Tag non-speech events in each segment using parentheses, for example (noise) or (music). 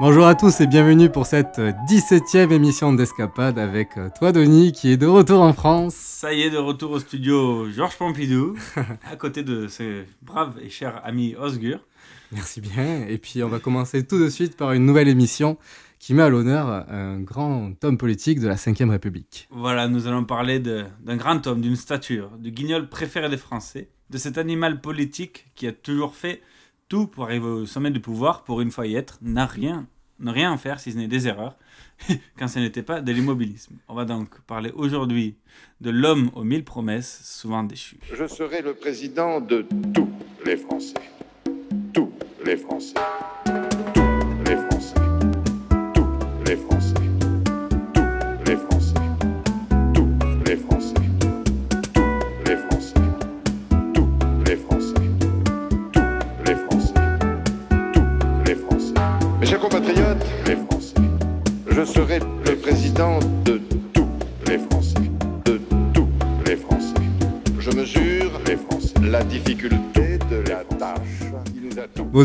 Bonjour à tous et bienvenue pour cette 17e émission d'Escapade avec euh, toi Denis qui est de retour en France. Ça y est, de retour au studio Georges Pompidou, (laughs) à côté de ses braves et chers amis Osgur. Merci bien. Et puis on va commencer tout de suite par une nouvelle émission qui met à l'honneur un grand homme politique de la Ve République. Voilà, nous allons parler d'un grand homme, d'une stature, du guignol préféré des Français, de cet animal politique qui a toujours fait tout pour arriver au sommet du pouvoir, pour une fois y être, n'a rien, ne rien en faire si ce n'est des erreurs, (laughs) quand ce n'était pas de l'immobilisme. On va donc parler aujourd'hui de l'homme aux mille promesses, souvent déchu. Je serai le président de tous les Français. Tous les Français.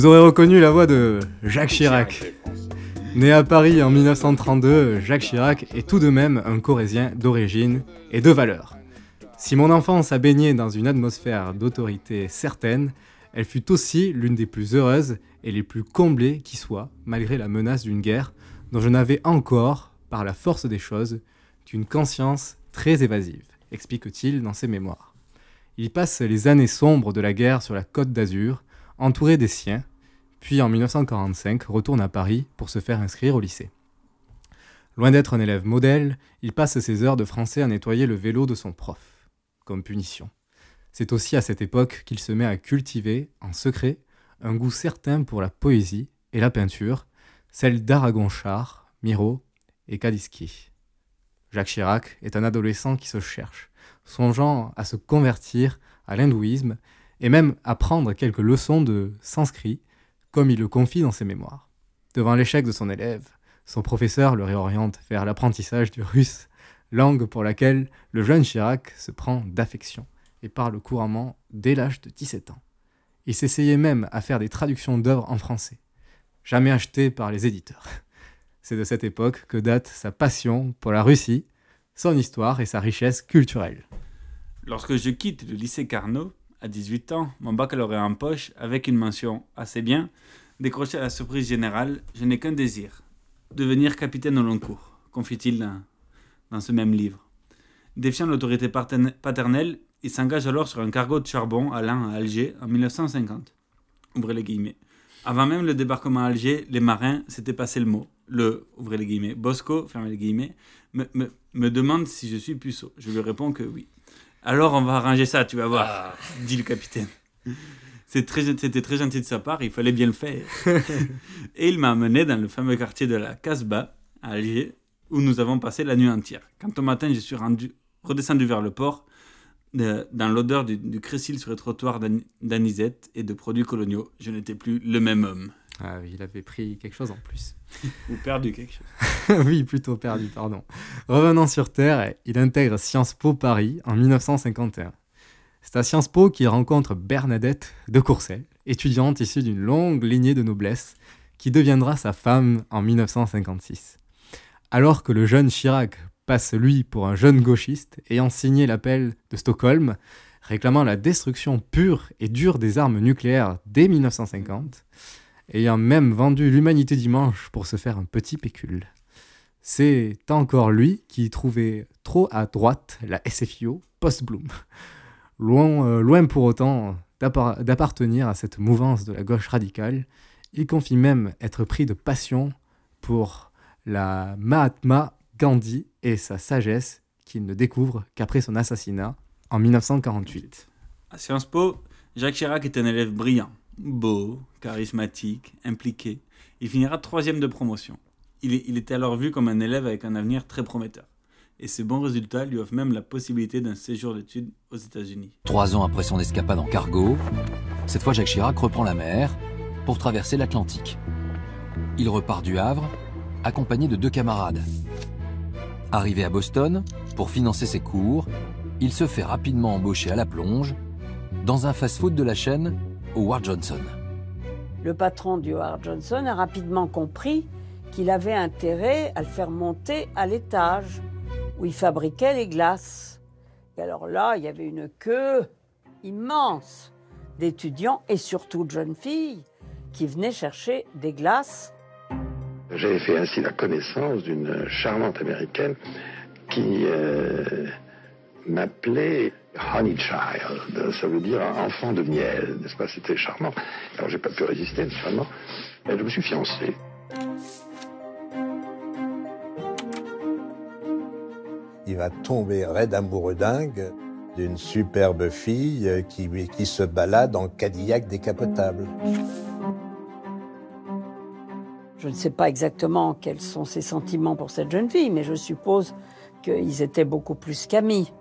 Vous aurez reconnu la voix de Jacques Chirac. Né à Paris en 1932, Jacques Chirac est tout de même un Corésien d'origine et de valeur. Si mon enfance a baigné dans une atmosphère d'autorité certaine, elle fut aussi l'une des plus heureuses et les plus comblées qui soit, malgré la menace d'une guerre dont je n'avais encore, par la force des choses, qu'une conscience très évasive, explique-t-il dans ses mémoires. Il passe les années sombres de la guerre sur la côte d'Azur, entouré des siens, puis en 1945 retourne à Paris pour se faire inscrire au lycée. Loin d'être un élève modèle, il passe ses heures de français à nettoyer le vélo de son prof, comme punition. C'est aussi à cette époque qu'il se met à cultiver, en secret, un goût certain pour la poésie et la peinture, celle d'Aragon Char, Miro et Kadiski. Jacques Chirac est un adolescent qui se cherche, songeant à se convertir à l'hindouisme et même à prendre quelques leçons de sanskrit, comme il le confie dans ses mémoires. Devant l'échec de son élève, son professeur le réoriente vers l'apprentissage du russe, langue pour laquelle le jeune Chirac se prend d'affection et parle couramment dès l'âge de 17 ans. Il s'essayait même à faire des traductions d'œuvres en français, jamais achetées par les éditeurs. C'est de cette époque que date sa passion pour la Russie, son histoire et sa richesse culturelle. Lorsque je quitte le lycée Carnot, à 18 ans, mon baccalauréat en poche, avec une mention assez bien, décroché à la surprise générale, je n'ai qu'un désir, devenir capitaine au long cours, confie-t-il dans, ce même livre. Défiant l'autorité paternelle, il s'engage alors sur un cargo de charbon allant à Alger en 1950. Ouvrez les guillemets. Avant même le débarquement à Alger, les marins s'étaient passé le mot. Le, ouvrez les guillemets, Bosco, fermez les guillemets, me, me, me demande si je suis puceau. Je lui réponds que oui. Alors on va arranger ça, tu vas voir, (laughs) dit le capitaine. C'était très, gentil de sa part, il fallait bien le faire. (laughs) Et il m'a amené dans le fameux quartier de la Casbah, à Alger, où nous avons passé la nuit entière. Quand au matin je suis rendu, redescendu vers le port, de- dans l'odeur du, du sur les trottoirs d'an- d'anisette et de produits coloniaux, je n'étais plus le même homme. Ah oui, il avait pris quelque chose en plus. (laughs) Ou perdu quelque chose. (laughs) oui, plutôt perdu, pardon. Revenant sur Terre, il intègre Sciences Po Paris en 1951. C'est à Sciences Po qu'il rencontre Bernadette de Courcelles, étudiante issue d'une longue lignée de noblesse, qui deviendra sa femme en 1956. Alors que le jeune Chirac passe lui pour un jeune gauchiste ayant signé l'appel de Stockholm, réclamant la destruction pure et dure des armes nucléaires dès 1950, ayant même vendu l'humanité dimanche pour se faire un petit pécule. C'est encore lui qui trouvait trop à droite la SFIO post-Bloom. Loin, euh, loin pour autant d'appartenir à cette mouvance de la gauche radicale, il confie même être pris de passion pour la Mahatma Gandhi et sa sagesse qu'il ne découvre qu'après son assassinat en 1948. À Sciences Po, Jacques Chirac est un élève brillant, beau, charismatique, impliqué. Il finira troisième de promotion. Il, il était alors vu comme un élève avec un avenir très prometteur. Et ses bons résultats lui offrent même la possibilité d'un séjour d'études aux États-Unis. Trois ans après son escapade en cargo, cette fois Jacques Chirac reprend la mer pour traverser l'Atlantique. Il repart du Havre, accompagné de deux camarades. Arrivé à Boston, pour financer ses cours, il se fait rapidement embaucher à la plonge dans un fast-food de la chaîne Howard Johnson. Le patron du Howard Johnson a rapidement compris qu'il avait intérêt à le faire monter à l'étage où il fabriquait les glaces. Et alors là, il y avait une queue immense d'étudiants et surtout de jeunes filles qui venaient chercher des glaces. J'ai fait ainsi la connaissance d'une charmante américaine qui euh, m'appelait Honey Child, ça veut dire enfant de miel, n'est-ce pas? C'était charmant. Alors j'ai pas pu résister, naturellement. Et je me suis fiancé. Il va tomber raide amoureux dingue d'une superbe fille qui, qui se balade en Cadillac décapotable. Je ne sais pas exactement quels sont ses sentiments pour cette jeune fille, mais je suppose qu'ils étaient beaucoup plus qu'amis.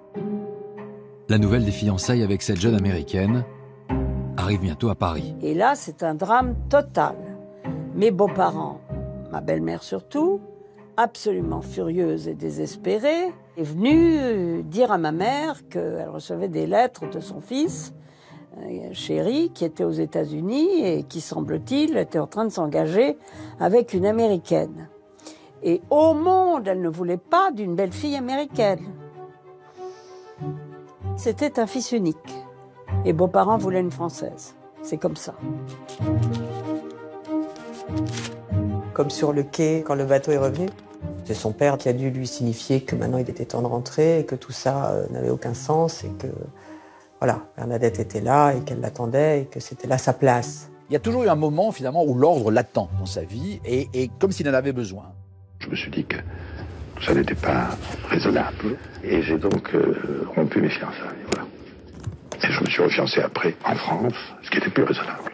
La nouvelle des fiançailles avec cette jeune américaine arrive bientôt à Paris. Et là, c'est un drame total. Mes beaux-parents, ma belle-mère surtout, absolument furieuse et désespérée, est venue dire à ma mère qu'elle recevait des lettres de son fils, euh, chéri, qui était aux États-Unis et qui, semble-t-il, était en train de s'engager avec une Américaine. Et au monde, elle ne voulait pas d'une belle fille américaine. C'était un fils unique. Et beaux-parents voulaient une Française. C'est comme ça. Comme sur le quai quand le bateau est revenu. C'est son père qui a dû lui signifier que maintenant il était temps de rentrer et que tout ça euh, n'avait aucun sens et que voilà, Bernadette était là et qu'elle l'attendait et que c'était là sa place. Il y a toujours eu un moment finalement où l'ordre l'attend dans sa vie et, et comme s'il en avait besoin. Je me suis dit que ça n'était pas raisonnable et j'ai donc euh, rompu mes fiançailles. Et je me suis refiancé après en France, ce qui était plus raisonnable.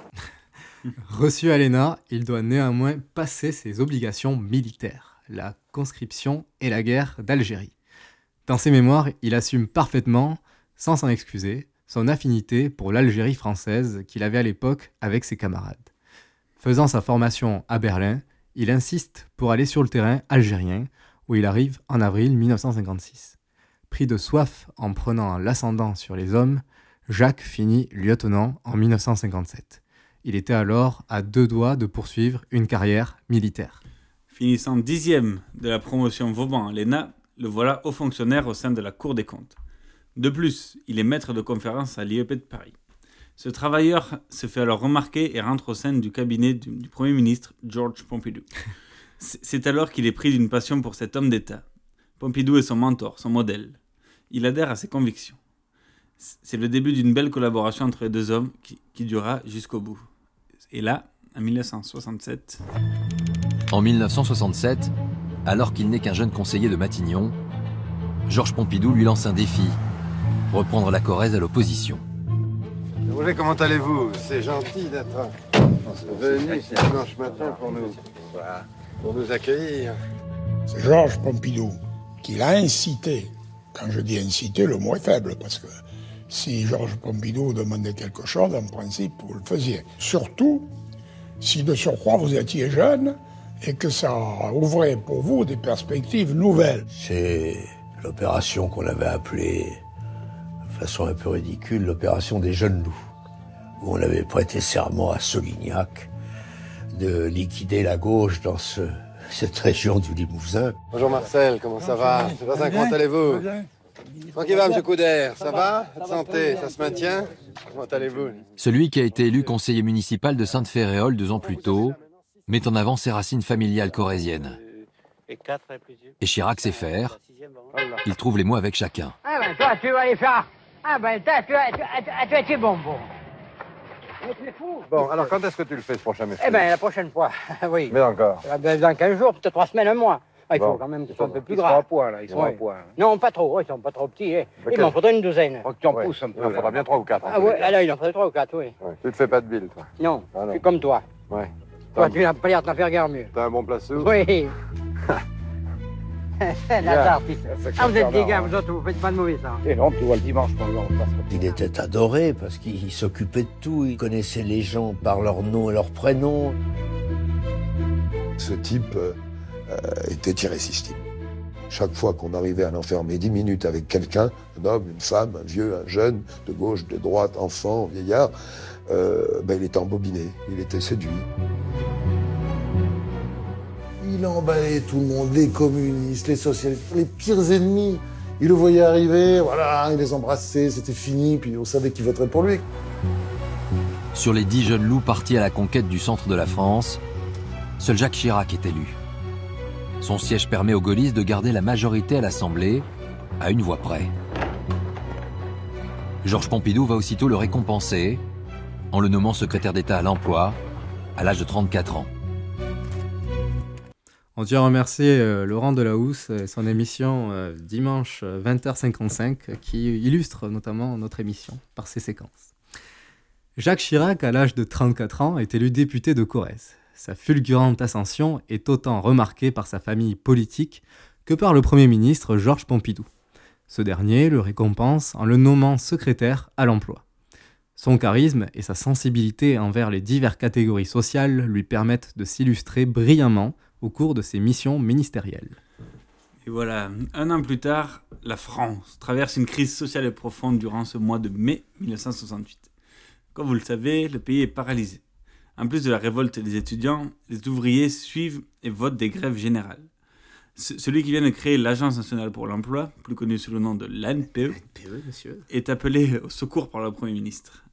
(laughs) Reçu à l'ENA, il doit néanmoins passer ses obligations militaires, la conscription et la guerre d'Algérie. Dans ses mémoires, il assume parfaitement, sans s'en excuser, son affinité pour l'Algérie française qu'il avait à l'époque avec ses camarades. Faisant sa formation à Berlin, il insiste pour aller sur le terrain algérien, où il arrive en avril 1956. Pris de soif en prenant l'ascendant sur les hommes, Jacques finit lieutenant en 1957. Il était alors à deux doigts de poursuivre une carrière militaire. Finissant dixième de la promotion Vauban à l'ENA, le voilà haut fonctionnaire au sein de la Cour des comptes. De plus, il est maître de conférence à l'IEP de Paris. Ce travailleur se fait alors remarquer et rentre au sein du cabinet du, Premier ministre Georges Pompidou. C'est alors qu'il est pris d'une passion pour cet homme d'État. Pompidou est son mentor, son modèle. Il adhère à ses convictions. C'est le début d'une belle collaboration entre les deux hommes qui, qui durera jusqu'au bout. Et là, en 1967. En 1967, alors qu'il n'est qu'un jeune conseiller de Matignon, Georges Pompidou lui lance un défi reprendre la Corrèze à l'opposition. Roger, comment allez-vous? C'est gentil d'être venu ce dimanche matin pour nous, pour nous accueillir. C'est Georges Pompidou qui l'a incité. Quand je dis incité, le mot est faible parce que si Georges Pompidou demandait quelque chose, en principe, vous le faisiez. Surtout si de surcroît vous étiez jeune et que ça ouvrait pour vous des perspectives nouvelles. C'est l'opération qu'on avait appelée, de façon un peu ridicule, l'opération des jeunes loups, où on avait prêté serment à Solignac de liquider la gauche dans ce, cette région du Limousin. Bonjour Marcel, comment ça va? Sébastien, comment allez-vous? Tranquille va, monsieur Couder, ça va? Votre santé, ça se maintient? Comment allez-vous? Celui qui a été élu conseiller municipal de Sainte-Féréole deux ans plus tôt met en avant ses racines familiales corréziennes. Et Chirac sait faire. Il trouve les mots avec chacun. Ah ben toi, tu vas aller faire... Ah ben toi, tu vas, tu, vas tes bonbons. Mais fou. Bon, alors quand est-ce que tu le fais ce prochain métier Eh ben la prochaine fois, (laughs) oui. Mais encore. Ah ben, dans 15 jours, peut-être 3 semaines, un mois. Ah, il Bon. faut quand même qu'ils Ils soient un peu plus ils sont gras. à point, là, ils sont à Oui. point. Non, pas trop, ils sont pas trop petits. eh. Il m'en faudrait une douzaine. Faut que tu en Ouais. pousses un peu. Il en faudra bien trois ou quatre. Ah ouais, cas. ah là, il en faudrait trois ou quatre, oui. Ouais. Tu te fais pas de bile, toi Non, Ah non. je suis comme toi. Ouais. Toi, tu n'as pas l'air de t'en faire guère mieux. T'as un bon place où Oui. (laughs) (laughs) La Ah, vous êtes des gars, vous autres, vous faites pas de mauvais ça. Et non, tu vois le dimanche quand on passe. Il était adoré parce qu'il s'occupait de tout. Il connaissait les gens par leur nom et leur prénom. Ce type euh, euh, était irrésistible. Chaque fois qu'on arrivait à l'enfermer 10 minutes avec quelqu'un, un homme, une femme, un vieux, un jeune, de gauche, de droite, enfant, vieillard, euh, ben, il était embobiné, il était séduit. Il emballait tout le monde, les communistes, les socialistes, les pires ennemis. Il le voyait arriver, voilà, il les embrassait, c'était fini, puis on savait qu'il voterait pour lui. Sur les dix jeunes loups partis à la conquête du centre de la France, seul Jacques Chirac est élu. Son siège permet aux gaullistes de garder la majorité à l'Assemblée, à une voix près. Georges Pompidou va aussitôt le récompenser en le nommant secrétaire d'État à l'emploi à l'âge de 34 ans. On tient à remercier euh, Laurent Delahousse et son émission euh, dimanche euh, 20h55 qui illustre notamment notre émission par ses séquences. Jacques Chirac, à l'âge de 34 ans, est élu député de Corrèze. Sa fulgurante ascension est autant remarquée par sa famille politique que par le Premier ministre Georges Pompidou. Ce dernier le récompense en le nommant secrétaire à l'emploi. Son charisme et sa sensibilité envers les diverses catégories sociales lui permettent de s'illustrer brillamment au cours de ses missions ministérielles. Et voilà, un an plus tard, la France traverse une crise sociale et profonde durant ce mois de mai 1968. Comme vous le savez, le pays est paralysé. En plus de la révolte des étudiants, les ouvriers suivent et votent des grèves générales. Ce- celui qui vient de créer l'Agence nationale pour l'emploi, plus connue sous le nom de l'ANPE, monsieur. est appelé au secours par le Premier ministre.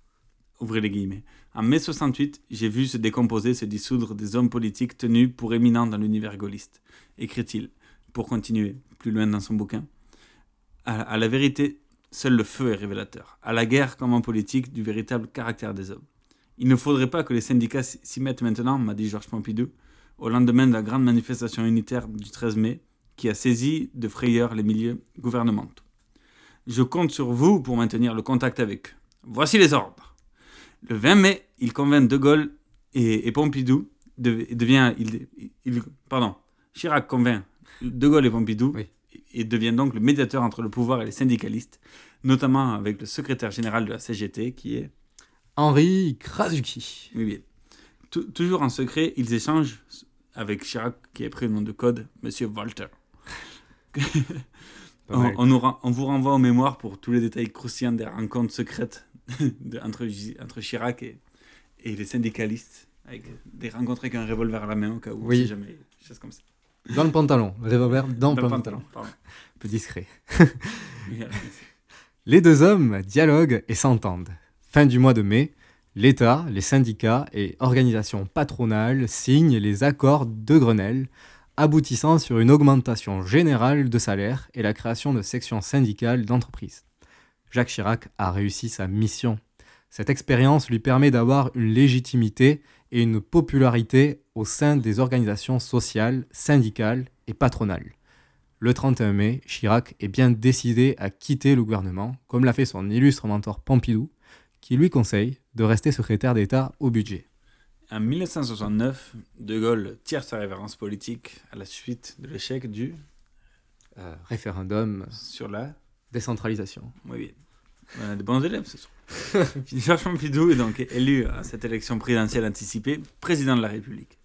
Ouvrez les guillemets. En mai 68, j'ai vu se décomposer, se dissoudre des hommes politiques tenus pour éminents dans l'univers gaulliste, écrit-il, pour continuer plus loin dans son bouquin. À, la vérité, seul le feu est révélateur. À la guerre comme en politique, du véritable caractère des hommes. Il ne faudrait pas que les syndicats s'y s'y mettent maintenant, m'a dit Georges Pompidou, au lendemain de la grande manifestation unitaire du 13 mai, qui a saisi de frayeur les milieux gouvernementaux. Je compte sur vous pour maintenir le contact avec eux. Voici les ordres. Le 20 mai, il convainc De Gaulle et, et Pompidou, de- devient, il, il- pardon, Chirac convainc De Gaulle et Pompidou et, et devient donc le médiateur entre le pouvoir et les syndicalistes, notamment avec le secrétaire général de la CGT qui est Henri Krasuki. oui. Tou- toujours en secret, ils échangent avec Chirac, qui a pris le nom de code, Monsieur Walter. On, nous on vous renvoie aux mémoires pour tous les détails croustillants des rencontres secrètes (laughs) de- entre, Chirac et, et les syndicalistes, avec des rencontres avec un revolver à la main au cas où, Oui. si jamais, choses comme ça. Dans le pantalon, le revolver dans, Dans le pantalon. pantalon. Un (laughs) peu discret. (laughs) Les deux hommes dialoguent et s'entendent. Fin du mois de mai, l'État, les syndicats et organisations patronales signent les accords de Grenelle, aboutissant sur une augmentation générale de salaire et la création de sections syndicales d'entreprise. Jacques Chirac a réussi sa mission. Cette expérience lui permet d'avoir une légitimité et une popularité au sein des organisations sociales, syndicales et patronales. Le 31 mai, Chirac est bien décidé à quitter le gouvernement, comme l'a fait son illustre mentor Pompidou, qui lui conseille de rester secrétaire d'État au budget. En 1969, De Gaulle tire sa révérence politique à la suite de l'échec du Euh, référendum sur la décentralisation. Oui. On a des bons élèves ce soir. (laughs) Georges Pompidou est donc élu à cette élection présidentielle anticipée président de la République.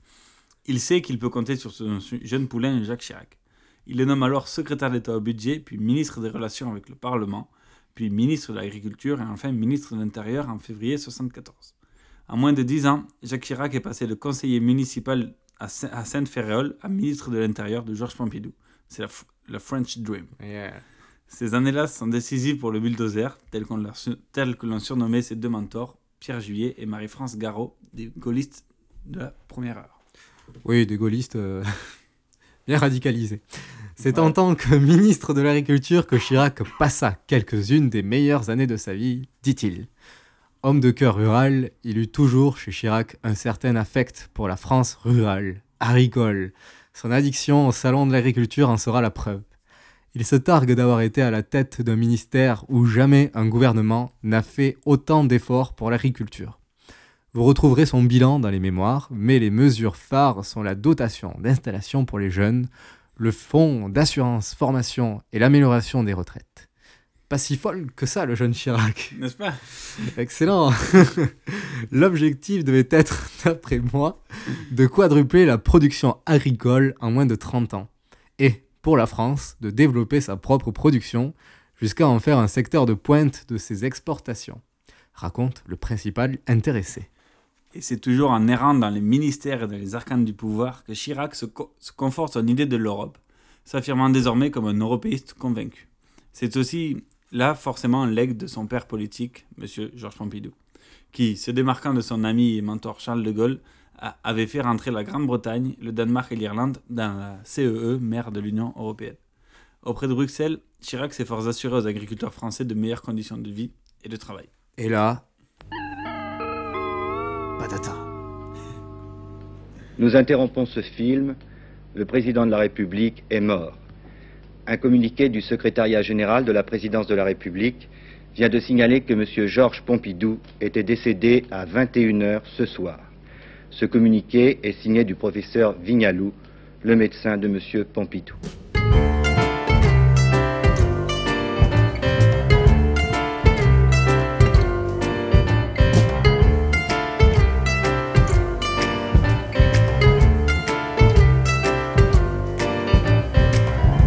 Il sait qu'il peut compter sur son jeune poulain Jacques Chirac. Il le nomme alors secrétaire d'État au budget, puis ministre des Relations avec le Parlement, puis ministre de l'Agriculture et enfin ministre de l'Intérieur en février 1974. En moins de dix ans, Jacques Chirac est passé de conseiller municipal à Saint- à Sainte-Féréole à ministre de l'Intérieur de Georges Pompidou. C'est la French Dream. Ces années-là sont décisives pour le bulldozer, tel, que l'ont surnommé ses deux mentors, Pierre Juillet et Marie-France Garot, des gaullistes de la première heure. Oui, des gaullistes. euh, (laughs) bien radicalisé. C'est en tant que ministre de l'Agriculture que Chirac passa quelques-unes des meilleures années de sa vie, dit-il. Homme de cœur rural, il eut toujours chez Chirac un certain affect pour la France rurale, agricole. Son addiction au salon de l'agriculture en sera la preuve. Il se targue d'avoir été à la tête d'un ministère où jamais un gouvernement n'a fait autant d'efforts pour l'agriculture. Vous retrouverez son bilan dans les mémoires, mais les mesures phares sont la dotation d'installation pour les jeunes, le fonds d'assurance formation et l'amélioration des retraites. Pas si folle que ça, le jeune Chirac. N'est-ce pas? Excellent. (laughs) L'objectif devait être, d'après moi, de quadrupler la production agricole en moins de 30 ans. Et, pour la France, de développer sa propre production jusqu'à en faire un secteur de pointe de ses exportations, raconte le principal intéressé. Et c'est toujours en errant dans les ministères et dans les arcanes du pouvoir que Chirac se, co- se conforte son idée de l'Europe, s'affirmant désormais comme un européiste convaincu. C'est aussi là forcément legs de son père politique, M. Georges Pompidou, qui, se démarquant de son ami et mentor Charles de Gaulle, avait fait rentrer la Grande-Bretagne, le Danemark et l'Irlande dans la CEE, mère de l'Union européenne. Auprès de Bruxelles, Chirac s'efforce d'assurer aux agriculteurs français de meilleures conditions de vie et de travail. Et là, patata. Nous interrompons ce film. Le président de la République est mort. Un communiqué du secrétariat général de la présidence de la République vient de signaler que M. Georges Pompidou était décédé à 21h ce soir. Ce communiqué est signé du professeur Vignalou, le médecin de M. Pompidou.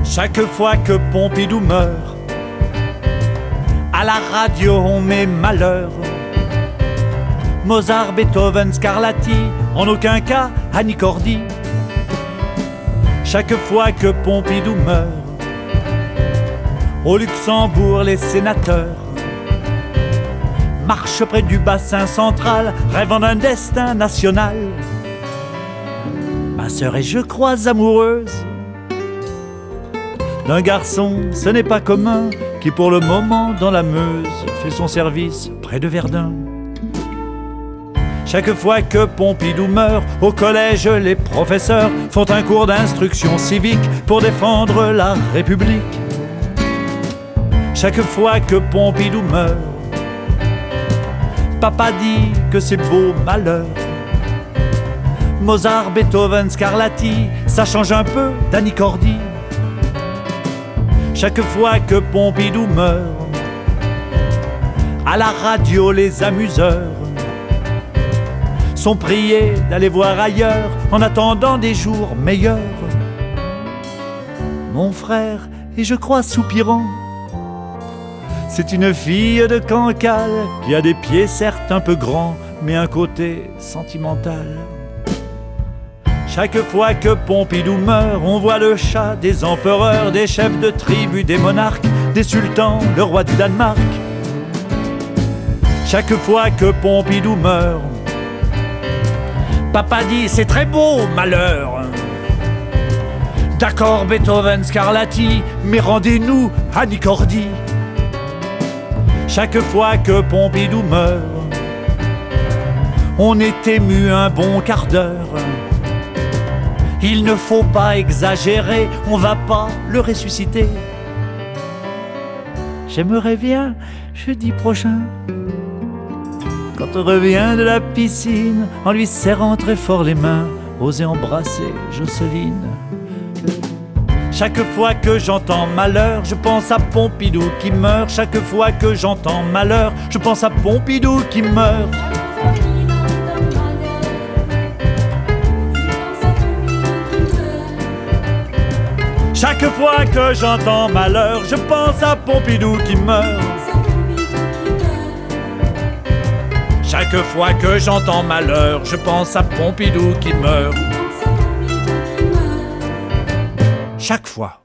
Chaque fois que Pompidou meurt, à la radio on met malheur. Mozart, Beethoven, Scarlatti, en aucun cas Annie. Chaque fois que Pompidou meurt, au Luxembourg les sénateurs marchent près du bassin central, rêvant d'un destin national. Ma sœur et je crois amoureuse d'un garçon, ce n'est pas commun, qui pour le moment dans la Meuse fait son service près de Verdun. Chaque fois que Pompidou meurt, au collège, les professeurs font un cours d'instruction civique pour défendre la République. Chaque fois que Pompidou meurt, papa dit que c'est beau malheur. Mozart, Beethoven, Scarlatti, ça change un peu d'Annie Cordy. Chaque fois que Pompidou meurt, à la radio les amuseurs sont priés d'aller voir ailleurs en attendant des jours meilleurs. Mon frère, et je crois soupirant, c'est une fille de Cancale qui a des pieds certes un peu grands, mais un côté sentimental. Chaque fois que Pompidou meurt, on voit le chat des empereurs, des chefs de tribu, des monarques, des sultans, le roi du Danemark. Chaque fois que Pompidou meurt, papa dit c'est très beau, malheur. D'accord, Beethoven, Scarlatti, mais rendez-nous Annie Cordy. Chaque fois que Pompidou meurt, on est ému un bon quart d'heure. Il ne faut pas exagérer, on va pas le ressusciter. J'aimerais bien jeudi prochain, on revient de la piscine, en lui serrant très fort les mains, oser embrasser Jocelyne. Chaque fois que j'entends malheur, je pense à Pompidou qui meurt. Chaque fois que j'entends malheur, je pense à Pompidou qui meurt. Chaque fois que j'entends malheur, je pense à Pompidou qui meurt. Chaque fois que j'entends malheur, je pense à Pompidou qui meurt. Chaque fois.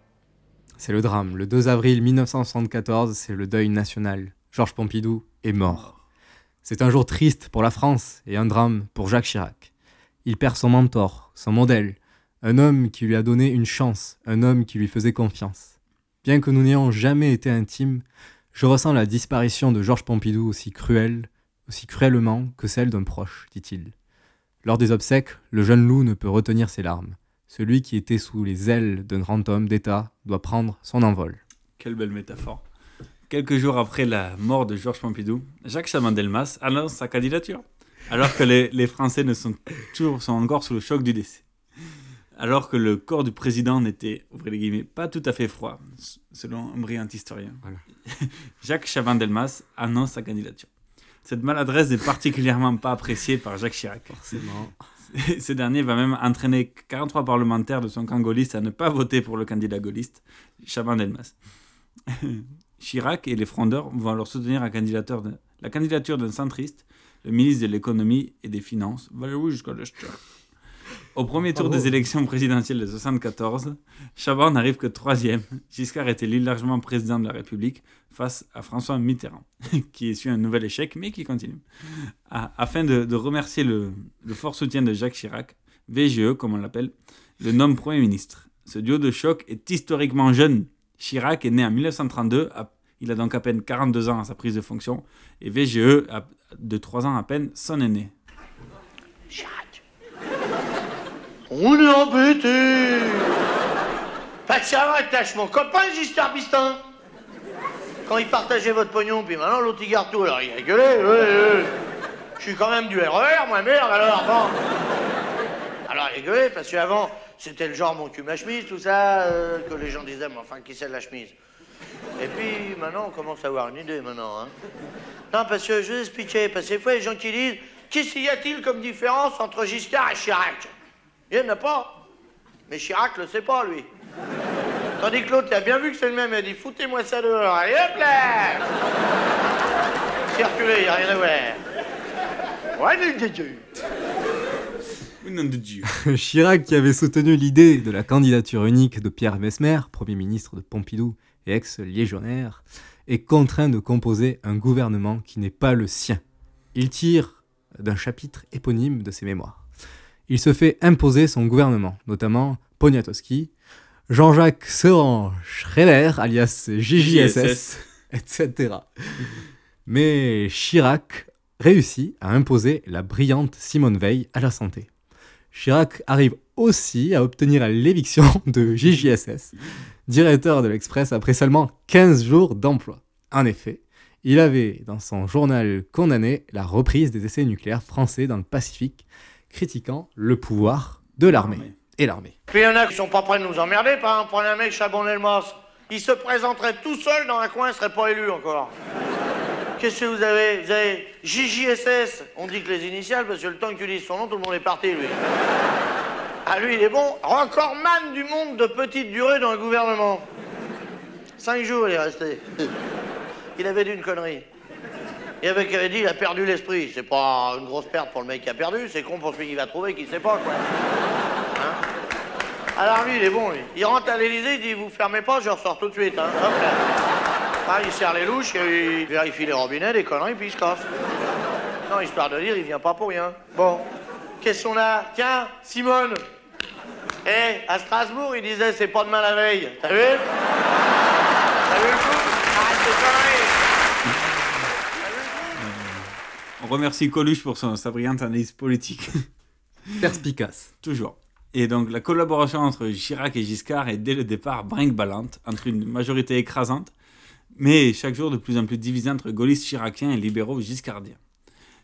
C'est le drame. Le 2 avril 1974, c'est le deuil national. Georges Pompidou est mort. C'est un jour triste pour la France et un drame pour Jacques Chirac. Il perd son mentor, son modèle, Un homme qui lui a donné une chance, un homme qui lui faisait confiance. Bien que nous n'ayons jamais été intimes, je ressens la disparition de Georges Pompidou aussi cruelle, aussi cruellement que celle d'un proche, dit-il. Lors des obsèques, le jeune loup ne peut retenir ses larmes. Celui qui était sous les ailes d'un grand homme d'État doit prendre son envol. Quelle belle métaphore. Quelques jours après la mort de Georges Pompidou, Jacques Chaban-Delmas annonce sa candidature, alors que les, les Français ne sont, toujours, sont encore sous le choc du décès. Alors que le corps du président n'était, ouvrez les guillemets, pas tout à fait froid, selon un brillant historien. (laughs) Jacques Chaban-Delmas annonce sa candidature. Cette maladresse n'est particulièrement pas appréciée par Jacques Chirac. Forcément. (laughs) Ce dernier va même entraîner 43 parlementaires de son camp gaulliste à ne pas voter pour le candidat gaulliste, Chaban-Delmas. (laughs) Chirac et les frondeurs vont alors soutenir la candidature de- la candidature d'un centriste, le ministre de l'économie et des finances, Valéry Giscard d'Estaing. Au premier tour Bravo. des élections présidentielles de 74, Chaban n'arrive que troisième. Giscard est élu largement président de la République face à François Mitterrand, (laughs) qui essuie un nouvel échec, mais qui continue. Afin de, de remercier le, le fort soutien de Jacques Chirac, VGE, comme on l'appelle, le nomme Premier ministre. Ce duo de choc est historiquement jeune. Chirac est né en 1932, à- il a donc à peine 42 ans à sa prise de fonction, et VGE a de 3 ans à peine son aîné. On est embêté. Pas de Chirac, lâche mon copain Giscard Bistin Quand il partageait votre pognon, puis maintenant l'autre il garde tout, alors il a gueulé. Je suis quand même du RER, moi merde, alors bon. Alors il a gueulé, parce qu'avant, c'était le genre mon cul ma chemise, tout ça, euh, que les gens disaient, mais enfin, qui c'est la chemise? Et puis maintenant, on commence à avoir une idée maintenant, hein. Non, parce que je vais expliquer, parce que des fois, des gens qui disent, qu'est-ce qu'il y a-t-il comme différence entre Giscard et Chirac? Il n'y en a pas. Mais Chirac le sait pas, lui. Tandis que l'autre, il a bien vu que c'est le même, il a dit, foutez-moi ça dehors, allez hop là Circulez, il n'y a rien à voir. Ouais, de Dieu. (laughs) Chirac, qui avait soutenu l'idée de la candidature unique de Pierre Mesmer, Premier ministre de Pompidou et ex-légionnaire, est contraint de composer un gouvernement qui n'est pas le sien. Il tire d'un chapitre éponyme de ses mémoires. Il se fait imposer son gouvernement, notamment Poniatowski, Jean-Jacques Seran Schreller, alias JJSS, etc. Mais Chirac réussit à imposer la brillante Simone Veil à la santé. Chirac arrive aussi à obtenir l'éviction (laughs) de JJSS, directeur de l'Express, après seulement 15 jours d'emploi. En effet, il avait dans son journal condamné la reprise des essais nucléaires français dans le Pacifique, critiquant le pouvoir de l'armée et l'armée. Puis il y en a qui sont pas prêts de nous emmerder, par exemple, prenez un mec Chabon-Delmas. Il se présenterait tout seul dans un coin, il serait pas élu encore. Qu'est-ce que vous avez Vous avez JJSS, on dit que les initiales, parce que le temps que tu dises son nom, tout le monde est parti, lui. Ah, lui, il est bon. Recordman du monde de petite durée dans le gouvernement. Cinq jours, il est resté. Il avait une connerie. Il y avait qui avait dit, il a perdu l'esprit. C'est pas une grosse perte pour le mec qui a perdu, c'est con pour celui qui va trouver, qui sait pas, quoi. Hein Alors lui, il est bon, lui. Il rentre à l'Élysée, il dit, vous fermez pas, je ressors tout de suite, hein. Hop là. Ah, il serre les louches, il vérifie les robinets, les conneries, puis il se casse. Non, histoire de dire, il vient pas pour rien. Bon. Qu'est-ce qu'on a Tiens, Simone. Eh, à Strasbourg, il disait, c'est pas demain la veille. T'as vu? T'as vu le coup? Tes remercie Coluche pour son, sa brillante analyse politique. (laughs) Perspicace. Toujours. Et donc la collaboration entre Chirac et Giscard est dès le départ brinque-ballante, entre une majorité écrasante, mais chaque jour de plus en plus divisée entre gaullistes chiraciens et libéraux giscardiens.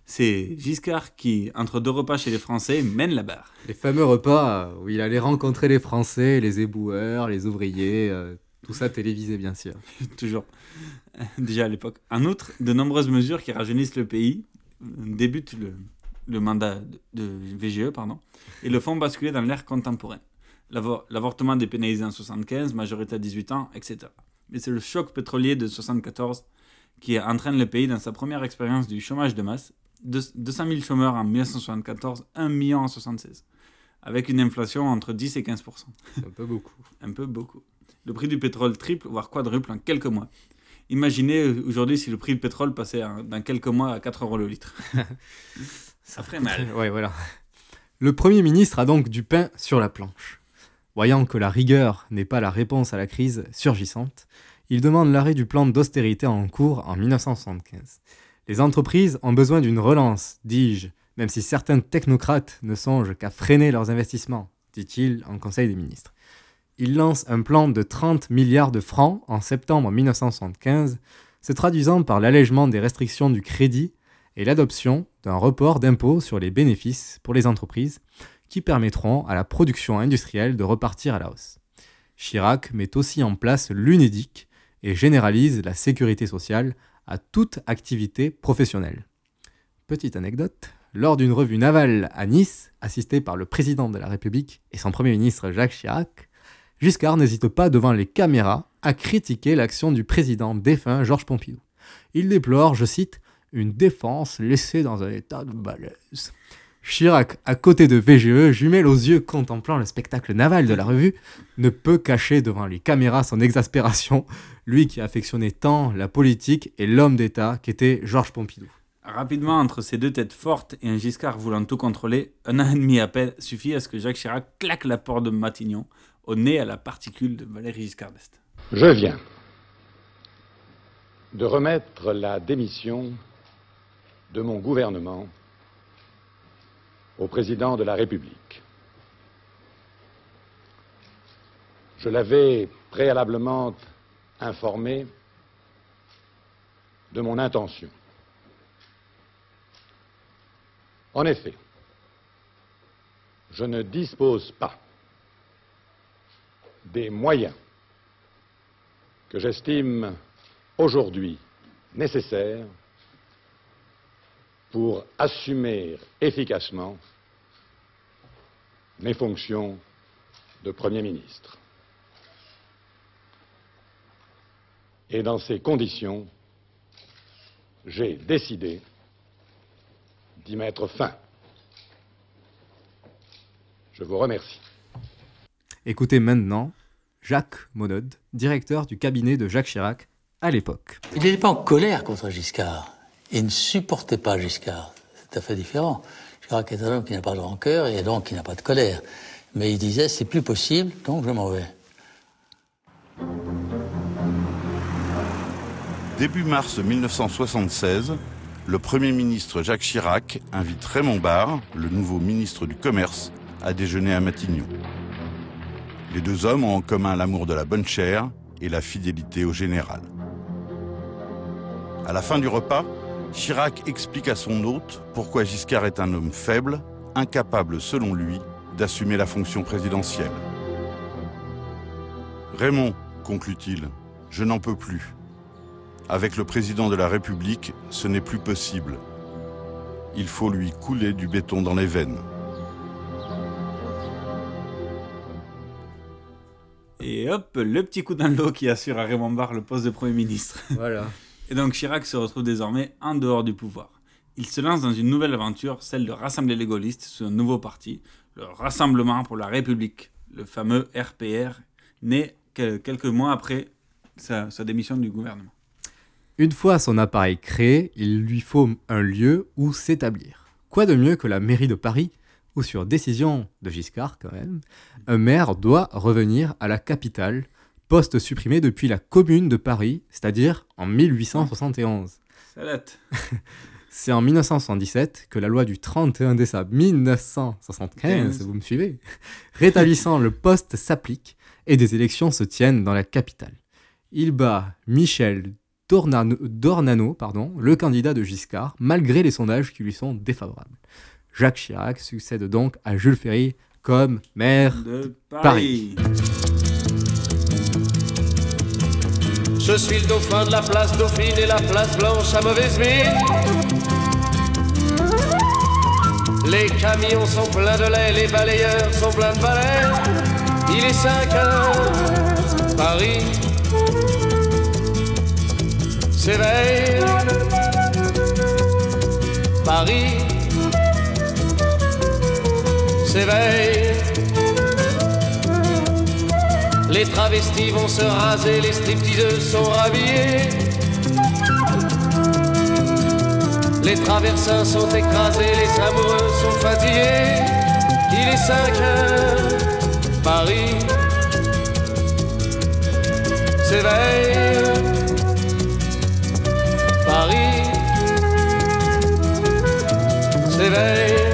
C'est Giscard qui, entre deux repas chez les Français, mène la barre. Les fameux repas où il allait rencontrer les Français, les éboueurs, les ouvriers, euh, tout ça télévisé bien sûr. (laughs) Toujours. Déjà à l'époque. En outre, de nombreuses mesures qui rajeunissent le pays débutent le, le mandat de, VGE pardon, et le font basculer dans l'ère contemporaine. L'avor- L'avortement dépénalisé en 75, majorité à 18 ans, etc. Mais c'est le choc pétrolier de 74 qui entraîne le pays dans sa première expérience du chômage de masse. Deux- 200 000 chômeurs en 1974, 1 million en 76, avec une inflation entre 10 et 15 C'est un peu beaucoup. Un peu beaucoup. Le prix du pétrole triple, voire quadruple en quelques mois. Imaginez euh, aujourd'hui si le prix du pétrole passait dans quelques mois à 4 euros le litre. (laughs) Ça ferait mal. Ouais, voilà. Le Premier ministre a donc du pain sur la planche. Voyant que la rigueur n'est pas la réponse à la crise surgissante, il demande l'arrêt du plan d'austérité en cours en 1975. Les entreprises ont besoin d'une relance, dis-je, même si certains technocrates ne songent qu'à freiner leurs investissements, dit-il en Conseil des ministres. Il lance un plan de 30 milliards de francs en septembre 1975, se traduisant par l'allègement des restrictions du crédit et l'adoption d'un report d'impôt sur les bénéfices pour les entreprises qui permettront à la production industrielle de repartir à la hausse. Chirac met aussi en place l'UNEDIC et généralise la sécurité sociale à toute activité professionnelle. Petite anecdote, lors d'une revue navale à Nice, assistée par le président de la République et son premier ministre Jacques Chirac, Giscard n'hésite pas devant les caméras à critiquer l'action du président défunt Georges Pompidou. Il déplore, je cite, une défense laissée dans un état de malaise. Chirac, à côté de VGE, jumelle aux yeux contemplant le spectacle naval de la revue, ne peut cacher devant les caméras son exaspération, lui qui affectionnait tant la politique et l'homme d'État qu'était Georges Pompidou. Rapidement, entre ces deux têtes fortes et un Giscard voulant tout contrôler, un an et demi à peine suffit à ce que Jacques Chirac claque la porte de Matignon, au nez à la particule de Valéry Giscard. Je viens de remettre la démission de mon gouvernement au président de la République. Je l'avais préalablement informé de mon intention. En effet, je ne dispose pas des moyens que j'estime aujourd'hui nécessaires pour assumer efficacement mes fonctions de Premier ministre. Et dans ces conditions, j'ai décidé d'y mettre fin. Je vous remercie. Écoutez maintenant Jacques Monod, directeur du cabinet de Jacques Chirac à l'époque. Il n'était pas en colère contre Giscard. Il ne supportait pas Giscard. C'est tout à fait différent. Chirac est un homme qui n'a pas de rancœur et donc qui n'a pas de colère. Mais il disait c'est plus possible, donc je m'en vais. Début mars 1976, le Premier ministre Jacques Chirac invite Raymond Barre, le nouveau ministre du Commerce, à déjeuner à Matignon. Les deux hommes ont en commun l'amour de la bonne chair et la fidélité au général. À la fin du repas, Chirac explique à son hôte pourquoi Giscard est un homme faible, incapable selon lui d'assumer la fonction présidentielle. Raymond, conclut-il, je n'en peux plus. Avec le président de la République, ce n'est plus possible. Il faut lui couler du béton dans les veines. Et hop, le petit coup dans l'eau qui assure à Raymond Barre le poste de Premier ministre. (laughs) Voilà. Et donc Chirac se retrouve désormais en dehors du pouvoir. Il se lance dans une nouvelle aventure, celle de rassembler les gaullistes sous un nouveau parti, le Rassemblement pour la République, le fameux RPR, né quelques mois après sa, sa démission du gouvernement. Une fois son appareil créé, il lui faut un lieu où s'établir. Quoi de mieux que la mairie de Paris, où sur décision de Giscard quand même, un maire doit revenir à la capitale, poste supprimé depuis la commune de Paris, c'est-à-dire en 1871. Ça date. C'est en 1977 que la loi du 31 décembre 1975, vous me suivez, (laughs) rétablissant le poste s'applique et des élections se tiennent dans la capitale. Il bat Michel Dornano, Dornano pardon, le candidat de Giscard, malgré les sondages qui lui sont défavorables. Jacques Chirac succède donc à Jules Ferry comme maire de Paris. Je suis le dauphin de la place Dauphine et la place Blanche à mauvaise mine. Les camions sont pleins de lait, les balayeurs sont pleins de balais. Il est 5 heures, Paris s'éveille. Paris s'éveille. Les travestis vont se raser, les stripteaseuses sont rhabillées. Les traversins sont écrasés, les amoureux sont fatigués. Il est 5 heures, Paris s'éveille. Paris s'éveille.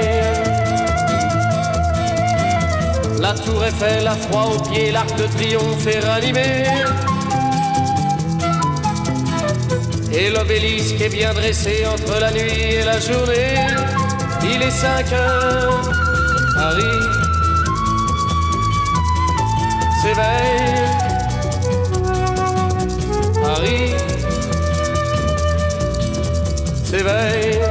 La tour Eiffel a froid aux pieds, l'arc de triomphe est ranimé. Et l'obélisque est bien dressé entre la nuit et la journée. Il est 5 heures, Paris s'éveille. Paris s'éveille.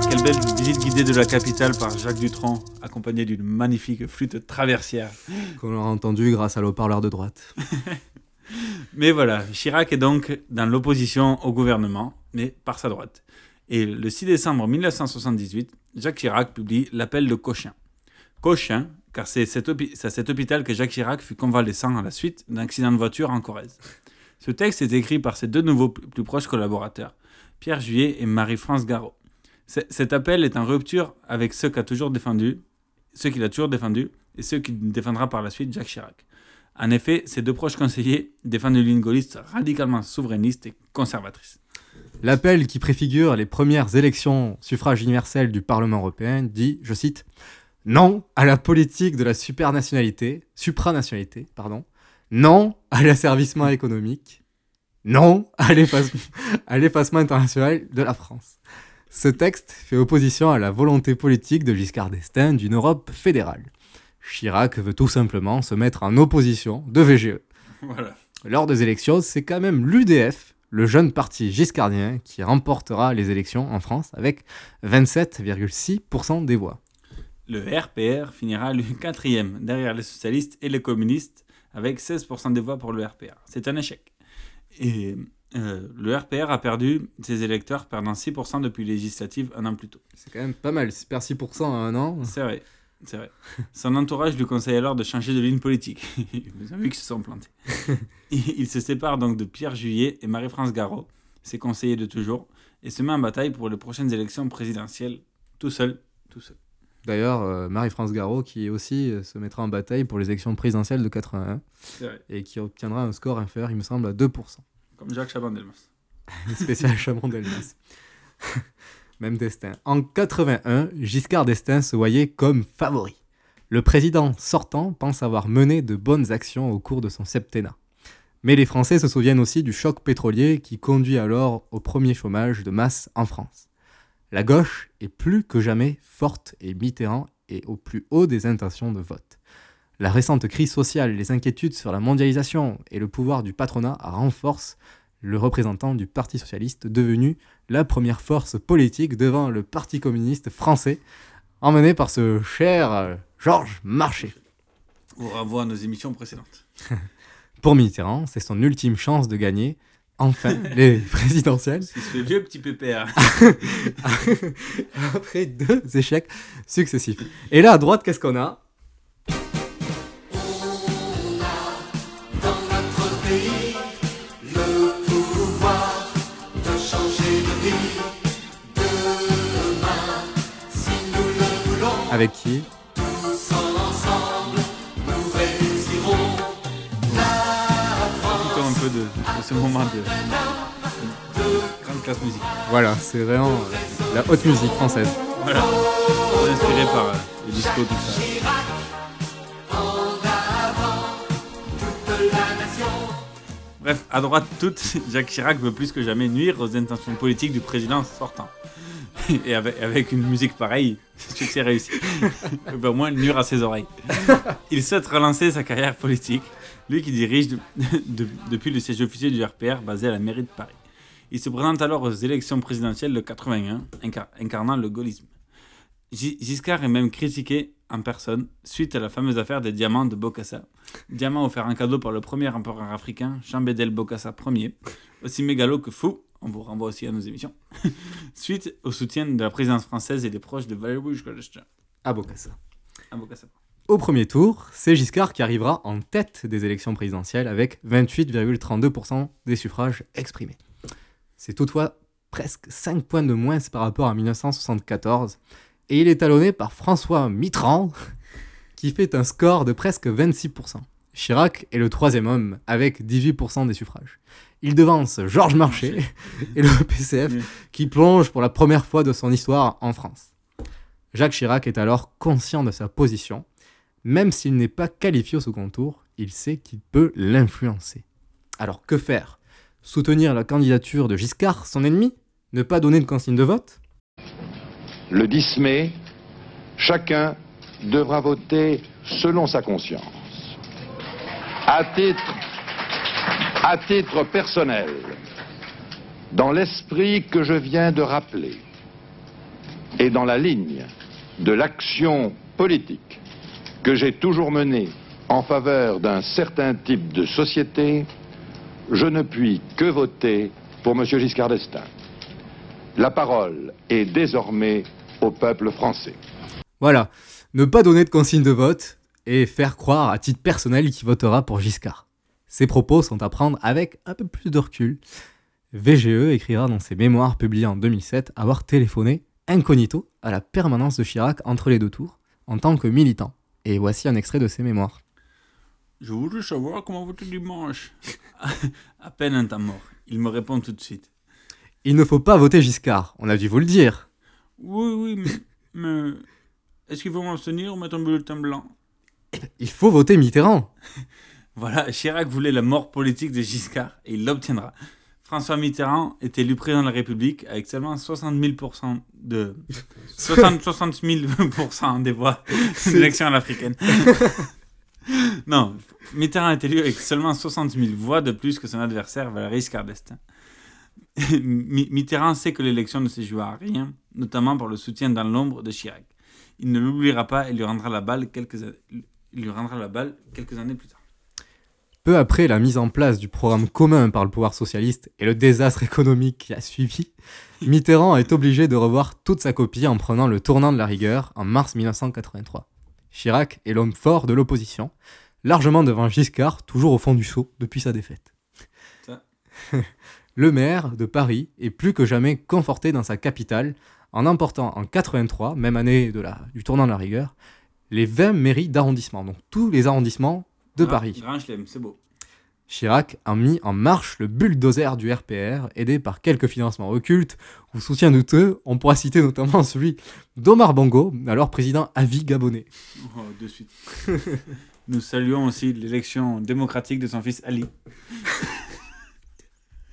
visite guidée de la capitale par Jacques Dutronc, accompagné d'une magnifique flûte traversière. Qu'on aura entendu grâce à l'eau-parleur de droite. (laughs) Mais voilà, Chirac est donc dans l'opposition au gouvernement, mais par sa droite. Et le 6 décembre 1978, Jacques Chirac publie L'appel de Cochin. Cochin, car c'est à cet hôpital que Jacques Chirac fut convalescent à la suite d'un accident de voiture en Corrèze. Ce texte est écrit par ses deux nouveaux plus plus proches collaborateurs, Pierre Juillet et Marie-France Garot. Cet appel est en rupture avec ceux qu'a toujours défendu, ceux qu'il a toujours défendu et ceux qu'il défendra par la suite Jacques Chirac. En effet, ces deux proches conseillers défendent une ligne gaulliste radicalement souverainiste et conservatrice. L'appel qui préfigure les premières élections suffrage universel du Parlement européen dit, je cite, Non à la politique de la supernationalité, supranationalité, pardon. Non à l'asservissement économique. Non à l'effacement international de la France. Ce texte fait opposition à la volonté politique de Giscard d'Estaing d'une Europe fédérale. Chirac veut tout simplement se mettre en opposition de VGE. Voilà. Lors des élections, c'est quand même l'UDF, le jeune parti giscardien, qui remportera les élections en France avec 27,6% des voix. Le RPR finira lui quatrième, derrière les socialistes et les communistes, avec 16% des voix pour le RPR. C'est un échec. Et euh, le RPR a perdu ses électeurs, perdant 6% depuis les législatives un an plus tôt. C'est quand même pas mal, si perd 6% en un an. C'est vrai, c'est vrai. Son entourage lui conseille alors de changer de ligne politique. (laughs) Vous avez vu qu'ils se sont plantés. (laughs) Il se sépare donc de Pierre Juillet et Marie-France Garot, ses conseillers de toujours, et se met en bataille pour les prochaines élections présidentielles, tout seul, tout seul. D'ailleurs, euh, Marie-France Garot qui aussi euh, se mettra en bataille pour les élections présidentielles de 81 C'est vrai. et qui obtiendra un score inférieur, il me semble, à 2%. Comme Jacques Chaban-Delmas. (laughs) Spécial Chamon d'Elmas. (laughs) Même destin. En 81, Giscard d'Estaing se voyait comme favori. Le président sortant pense avoir mené de bonnes actions au cours de son septennat. Mais les Français se souviennent aussi du choc pétrolier qui conduit alors au premier chômage de masse en France. La gauche est plus que jamais forte et Mitterrand est au plus haut des intentions de vote. La récente crise sociale, les inquiétudes sur la mondialisation et le pouvoir du patronat renforcent le représentant du Parti socialiste devenu la première force politique devant le Parti communiste français, emmené par ce cher euh, Georges Marchais. On renvoie à nos émissions précédentes. (laughs) Pour Mitterrand, c'est son ultime chance de gagner enfin (laughs) les présidentielles. Il se fait vieux petit pépère. (laughs) Après deux échecs successifs. Et là, à droite, qu'est-ce qu'on a? Avec qui un peu de, de ce moment de, de grande classe musique. Voilà, c'est vraiment euh, la haute musique française. Voilà. Inspiré par euh, le disco, tout ça. Bref, à droite toute, (laughs) Jacques Chirac veut plus que jamais nuire aux intentions politiques du président sortant. (laughs) Et avec, avec une musique pareille, (laughs) succès réussi. Il (laughs) veut au moins nuire à ses oreilles. Il souhaite relancer sa carrière politique, lui qui dirige de- de- depuis le siège officiel du RPR basé à la mairie de Paris. Il se présente alors aux élections présidentielles de 81, incar- incarnant le gaullisme. Gi- Giscard est même critiqué en personne suite à la fameuse affaire des diamants de Bokassa. Diamant offert en cadeau par le premier empereur africain, Jean Bédel Bokassa Ier, aussi mégalo que fou, on vous renvoie aussi à nos émissions, (laughs) suite au soutien de la présidence française et des proches de Valéry d'Estaing. À Bokassa. À Bokassa. Au premier tour, c'est Giscard qui arrivera en tête des élections présidentielles avec 28,32% des suffrages exprimés. C'est toutefois presque 5 points de moins par rapport à 1974, et il est talonné par François Mitterrand, (laughs) qui fait un score de presque 26%. Chirac est le troisième homme avec 18% des suffrages. Il devance Georges Marchais (laughs) et le PCF qui plonge pour la première fois de son histoire en France. Jacques Chirac est alors conscient de sa position. Même s'il n'est pas qualifié au second tour, il sait qu'il peut l'influencer. Alors que faire? Soutenir la candidature de Giscard, son ennemi? Ne pas donner de consigne de vote? Le 10 mai, chacun devra voter selon sa conscience. À titre, à titre personnel, dans l'esprit que je viens de rappeler et dans la ligne de l'action politique que j'ai toujours menée en faveur d'un certain type de société, je ne puis que voter pour M. Giscard d'Estaing. La parole est désormais au peuple français. Voilà, ne pas donner de consigne de vote et faire croire à titre personnel qu'il votera pour Giscard. Ces propos sont à prendre avec un peu plus de recul. VGE écrira dans ses mémoires publiés en 2007 avoir téléphoné incognito à la permanence de Chirac entre les deux tours en tant que militant. Et voici un extrait de ses mémoires. Je voudrais savoir comment voter dimanche. à peine un temps mort. Il me répond tout de suite. Il ne faut pas voter Giscard, on a dû vous le dire. Oui, oui, mais, mais est-ce qu'il faut m'abstenir ou mettre un bulletin blanc? Il faut voter Mitterrand. (laughs) Voilà, (laughs) Chirac voulait la mort politique de Giscard et il l'obtiendra. François Mitterrand est élu président de la République avec seulement 60 000% de 60, 60 000% des voix (laughs) de l'élection à l'africaine. (laughs) non, Mitterrand est élu avec seulement 60 000 voix de plus que son adversaire Valéry. Mi- Mitterrand sait que l'élection ne s'est jouée à rien, notamment par le soutien dans l'ombre de Chirac. Il ne l'oubliera pas et lui rendra la balle quelques, il lui rendra la balle quelques années plus tard. Peu après la mise en place du programme commun par le pouvoir socialiste et le désastre économique qui a suivi, Mitterrand est obligé de revoir toute sa copie en prenant le tournant de la rigueur en mars 1983. Chirac est l'homme fort de l'opposition, largement devant Giscard, toujours au fond du seau depuis sa défaite. (laughs) Le maire de Paris est plus que jamais conforté dans sa capitale en emportant en 83, même année de la, du tournant de la rigueur, les 20 mairies d'arrondissement, donc tous les arrondissements de Paris. C'est beau. Chirac a mis en marche le bulldozer du RPR, aidé par quelques financements occultes ou soutiens douteux. On pourra citer notamment celui d'Omar Bongo, alors président à vie gabonais. Oh, de suite. (laughs) Nous saluons aussi l'élection démocratique de son fils Ali.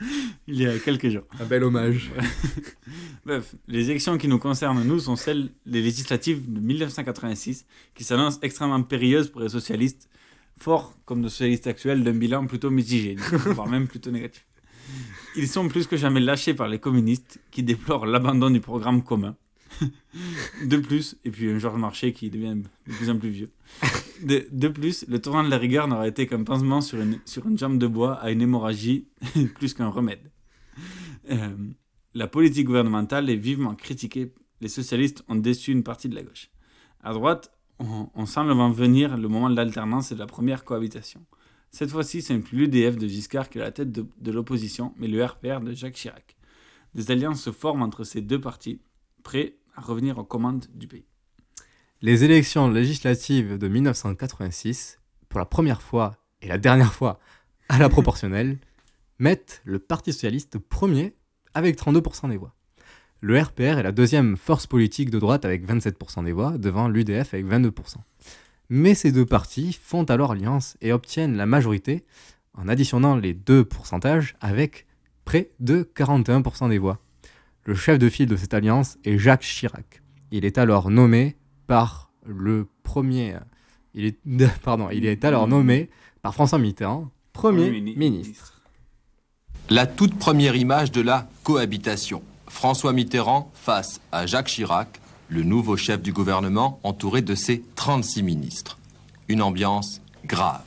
(laughs) Il y a quelques jours. Un bel hommage. (laughs) Bref, les élections qui nous concernent, nous, sont celles des législatives de 1986, qui s'annoncent extrêmement périlleuses pour les socialistes, forts comme nos socialistes actuels d'un bilan plutôt mitigé, (laughs) voire même plutôt négatif. Ils sont plus que jamais lâchés par les communistes, qui déplorent l'abandon du programme commun. (laughs) De plus, et puis un Georges Marchais qui devient de plus en plus vieux. De, de plus, le tournant de la rigueur n'aurait été qu'un pansement sur une, sur une jambe de bois à une hémorragie (laughs) plus qu'un remède. Euh, la politique gouvernementale est vivement critiquée. Les socialistes ont déçu une partie de la gauche. À droite, on, on sent le vent venir le moment de l'alternance et de la première cohabitation. Cette fois-ci, ce n'est plus l'UDF de Giscard qui est à la tête de, de l'opposition, mais le RPR de Jacques Chirac. Des alliances se forment entre ces deux partis, prêts à revenir aux commandes du pays. Les élections législatives de 1986, pour la première fois et la dernière fois à la proportionnelle, mettent le Parti socialiste premier avec 32% des voix. Le RPR est la deuxième force politique de droite avec 27% des voix, devant l'UDF avec 22%. Mais ces deux partis font alors alliance et obtiennent la majorité en additionnant les deux pourcentages avec près de 41% des voix. Le chef de file de cette alliance est Jacques Chirac. Il est alors nommé par le premier. Il est, (laughs) pardon, il est alors nommé par François Mitterrand, Premier, Premier mini- ministre. La toute première image de la cohabitation. François Mitterrand face à Jacques Chirac, le nouveau chef du gouvernement entouré de ses 36 ministres. Une ambiance grave.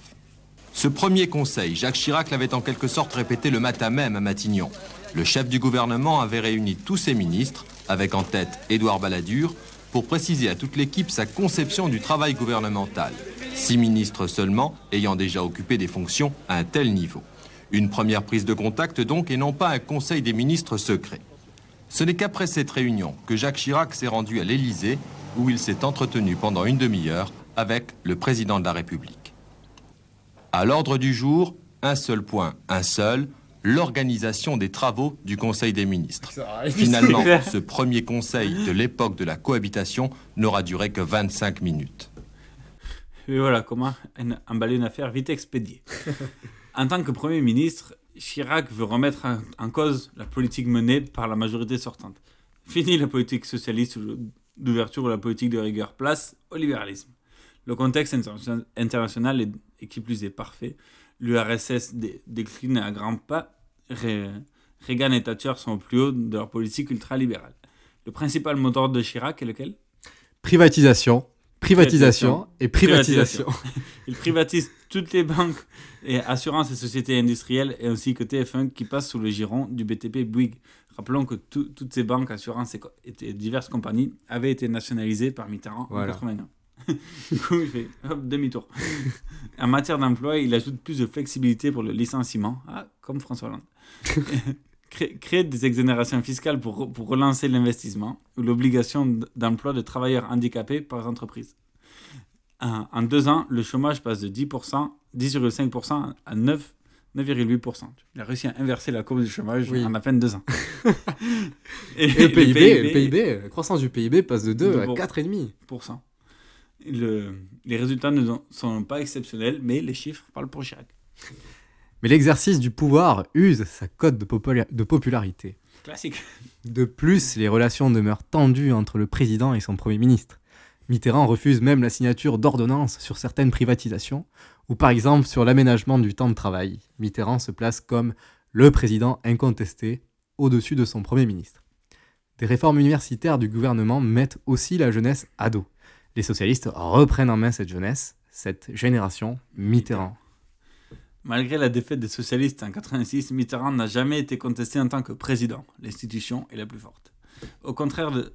Ce premier conseil, Jacques Chirac l'avait en quelque sorte répété le matin même à Matignon. Le chef du gouvernement avait réuni tous ses ministres, avec en tête Édouard Balladur, pour préciser à toute l'équipe sa conception du travail gouvernemental. Six ministres seulement ayant déjà occupé des fonctions à un tel niveau. Une première prise de contact donc et non pas un conseil des ministres secret. Ce n'est qu'après cette réunion que Jacques Chirac s'est rendu à l'Élysée où il s'est entretenu pendant une demi-heure avec le président de la République. À l'ordre du jour, un seul point, un seul, l'organisation des travaux du Conseil des ministres. Finalement, (laughs) ce premier conseil de l'époque de la cohabitation n'aura duré que 25 minutes. Et voilà comment en- emballer une affaire vite expédiée. (laughs) en tant que Premier ministre, Chirac veut remettre en, cause la politique menée par la majorité sortante. Fini la politique socialiste ou d'ouverture ou la politique de rigueur, place au libéralisme. Le contexte interna- international est, est qui plus est parfait. L'URSS dé- décline à grands pas. Ré- Reagan et Thatcher sont au plus haut de leur politique ultralibérale. Le principal moteur de Chirac est lequel? Privatisation, privatisation et privatisation. Il privatise toutes les banques et assurances et sociétés industrielles et ainsi que TF1 qui passe sous le giron du BTP Bouygues. Rappelons que tout- toutes ces banques, assurances et, diverses compagnies avaient été nationalisées par Mitterrand Voilà. en 81. (laughs) du coup, il fait hop, demi-tour. en matière d'emploi, il ajoute plus de flexibilité pour le licenciement, ah, comme François Hollande. (laughs) Cré- créer des exonérations fiscales pour, pour relancer l'investissement ou l'obligation d'emploi de travailleurs handicapés par les entreprises. En, deux ans, le chômage passe de 10%, 10,5% à 9, 9,8%. Il a réussi à inverser la courbe du chômage Oui. en à peine deux ans. (laughs) Et le PIB, le PIB, la croissance du PIB passe de 2 à pour- 4,5%. Le- les résultats ne sont- sont pas exceptionnels, mais les chiffres parlent pour Chirac. Mais l'exercice du pouvoir use sa cote de, popula- de popularité. Classique. De plus, les relations demeurent tendues entre le président et son Premier ministre. Mitterrand refuse même la signature d'ordonnances sur certaines privatisations, ou par exemple sur l'aménagement du temps de travail. Mitterrand se place comme le président incontesté au-dessus de son Premier ministre. Des réformes universitaires du gouvernement mettent aussi la jeunesse à dos. Les socialistes reprennent en main cette jeunesse, cette génération Mitterrand. Malgré la défaite des socialistes en 86, Mitterrand n'a jamais été contesté en tant que président. L'institution est la plus forte. Au contraire, de,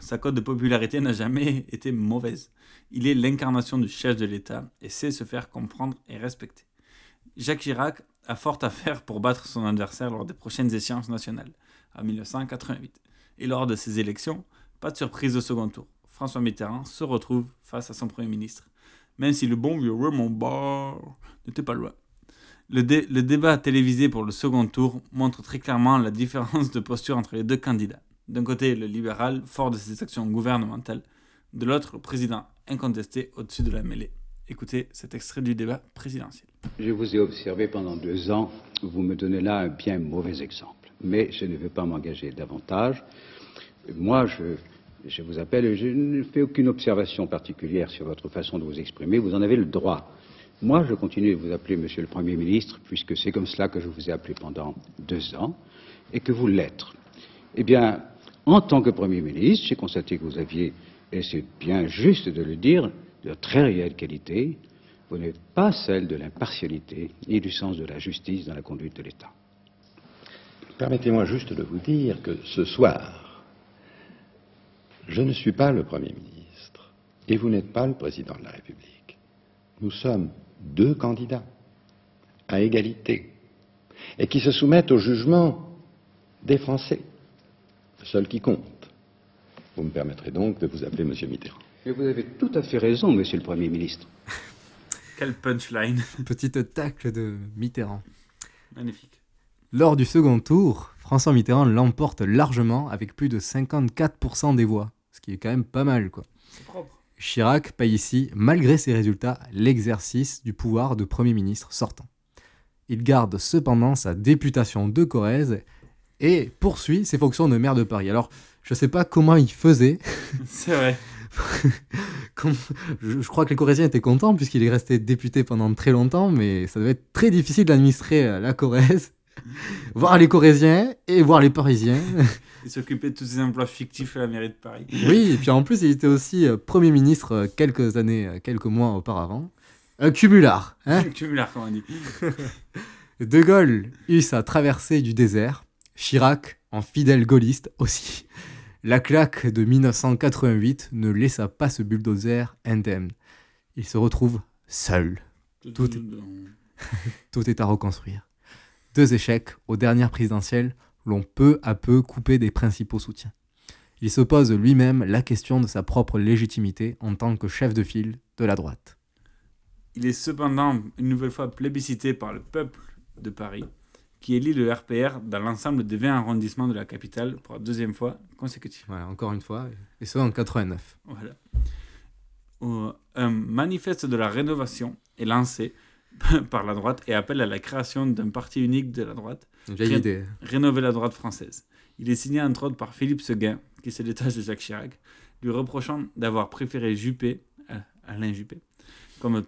sa cote de popularité n'a jamais été mauvaise. Il est l'incarnation du chef de l'État et sait se faire comprendre et respecter. Jacques Chirac a fort à faire pour battre son adversaire lors des prochaines échéances nationales, en 1988. Et lors de ces élections, pas de surprise au second tour. François Mitterrand se retrouve face à son Premier ministre, même si le bon vieux Raymond Barre n'était pas loin. Le, le débat télévisé pour le second tour montre très clairement la différence de posture entre les deux candidats. D'un côté, le libéral, fort de ses actions gouvernementales, de l'autre, le président incontesté au-dessus de la mêlée. Écoutez cet extrait du débat présidentiel. Je vous ai observé pendant deux ans. Vous me donnez là un bien mauvais exemple. Mais je ne veux pas m'engager davantage. Moi, je, vous appelle je ne fais aucune observation particulière sur votre façon de vous exprimer. Vous en avez le droit. Moi, je continue de vous appeler Monsieur le Premier ministre, puisque c'est comme cela que je vous ai appelé pendant deux ans, et que vous l'êtes. Eh bien, en tant que Premier ministre, j'ai constaté que vous aviez, et c'est bien juste de le dire, de très réelles qualités. Vous n'êtes pas celle de l'impartialité ni du sens de la justice dans la conduite de l'État. Permettez-moi juste de vous dire que ce soir, je ne suis pas le Premier ministre et vous n'êtes pas le Président de la République. Nous sommes deux candidats à égalité et qui se soumettent au jugement des Français, seul qui compte. Vous me permettrez donc de vous appeler Monsieur Mitterrand. Mais vous avez tout à fait raison, monsieur le Premier ministre. (laughs) Quel punchline. (laughs) Petite tacle de Mitterrand. Magnifique. Lors du second tour, François Mitterrand l'emporte largement avec plus de 54% des voix, ce qui est quand même pas mal quoi. propre. Chirac paye ici, malgré ses résultats, l'exercice du pouvoir de Premier ministre sortant. Il garde cependant sa députation de Corrèze et poursuit ses fonctions de maire de Paris. Alors, je sais pas comment il faisait. (laughs) C'est vrai. (laughs) Comme- je, je crois que les Corréziens étaient contents puisqu'il est resté député pendant très longtemps, mais ça devait être très difficile d'administrer euh, la Corrèze, (laughs) voir les Corréziens et voir les Parisiens. Il s'occupait de tous ces emplois fictifs à la mairie de Paris. Oui, et puis en plus, il était aussi euh, Premier ministre euh, quelques années, quelques mois auparavant. Un cumulard, hein Cumulard, comme on dit. De Gaulle eut sa traversée du désert, Chirac, en fidèle gaulliste aussi. La claque de 1988 ne laissa pas ce bulldozer indemne. Il se retrouve seul. Tout est, (laughs) tout est à reconstruire. Deux échecs aux dernières présidentielles l'ont peu à peu coupé des principaux soutiens. Il se pose lui-même la question de sa propre légitimité en tant que chef de file de la droite. Il est cependant une nouvelle fois plébiscité par le peuple de Paris, qui élit le RPR dans l'ensemble des 20 arrondissements de la capitale pour la deuxième fois consécutive. Voilà, encore une fois, et ce en 89. Voilà. Où Un manifeste de la rénovation est lancé (laughs) par la droite et appelle à la création d'un parti unique de la droite. Ré- idée. Rénover la droite française. Il est signé entre autres par Philippe Seguin, qui se détache de Jacques Chirac, lui reprochant d'avoir préféré Juppé, euh, Alain Juppé, comme